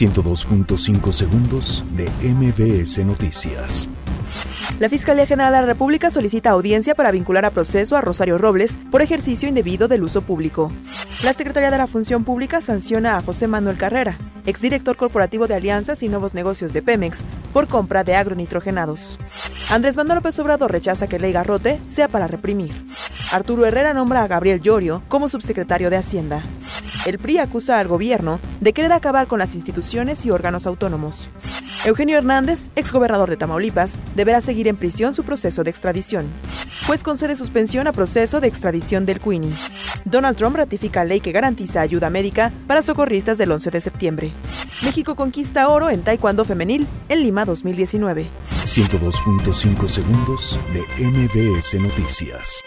102.5 segundos de MBS Noticias. La Fiscalía General de la República solicita audiencia para vincular a proceso a Rosario Robles por ejercicio indebido del uso público. La Secretaría de la Función Pública sanciona a José Manuel Carrera, exdirector corporativo de Alianzas y Nuevos Negocios de Pemex, por compra de agronitrogenados. Andrés Manuel López Obrador rechaza que Ley Garrote sea para reprimir. Arturo Herrera nombra a Gabriel Llorio como subsecretario de Hacienda. El PRI acusa al gobierno de querer acabar con las instituciones y órganos autónomos. Eugenio Hernández, exgobernador de Tamaulipas, deberá seguir en prisión su proceso de extradición. Juez concede suspensión a proceso de extradición del Queenie. Donald Trump ratifica ley que garantiza ayuda médica para socorristas del 11 de septiembre. México conquista oro en Taekwondo femenil en Lima 2019. 102.5 segundos de MBS Noticias.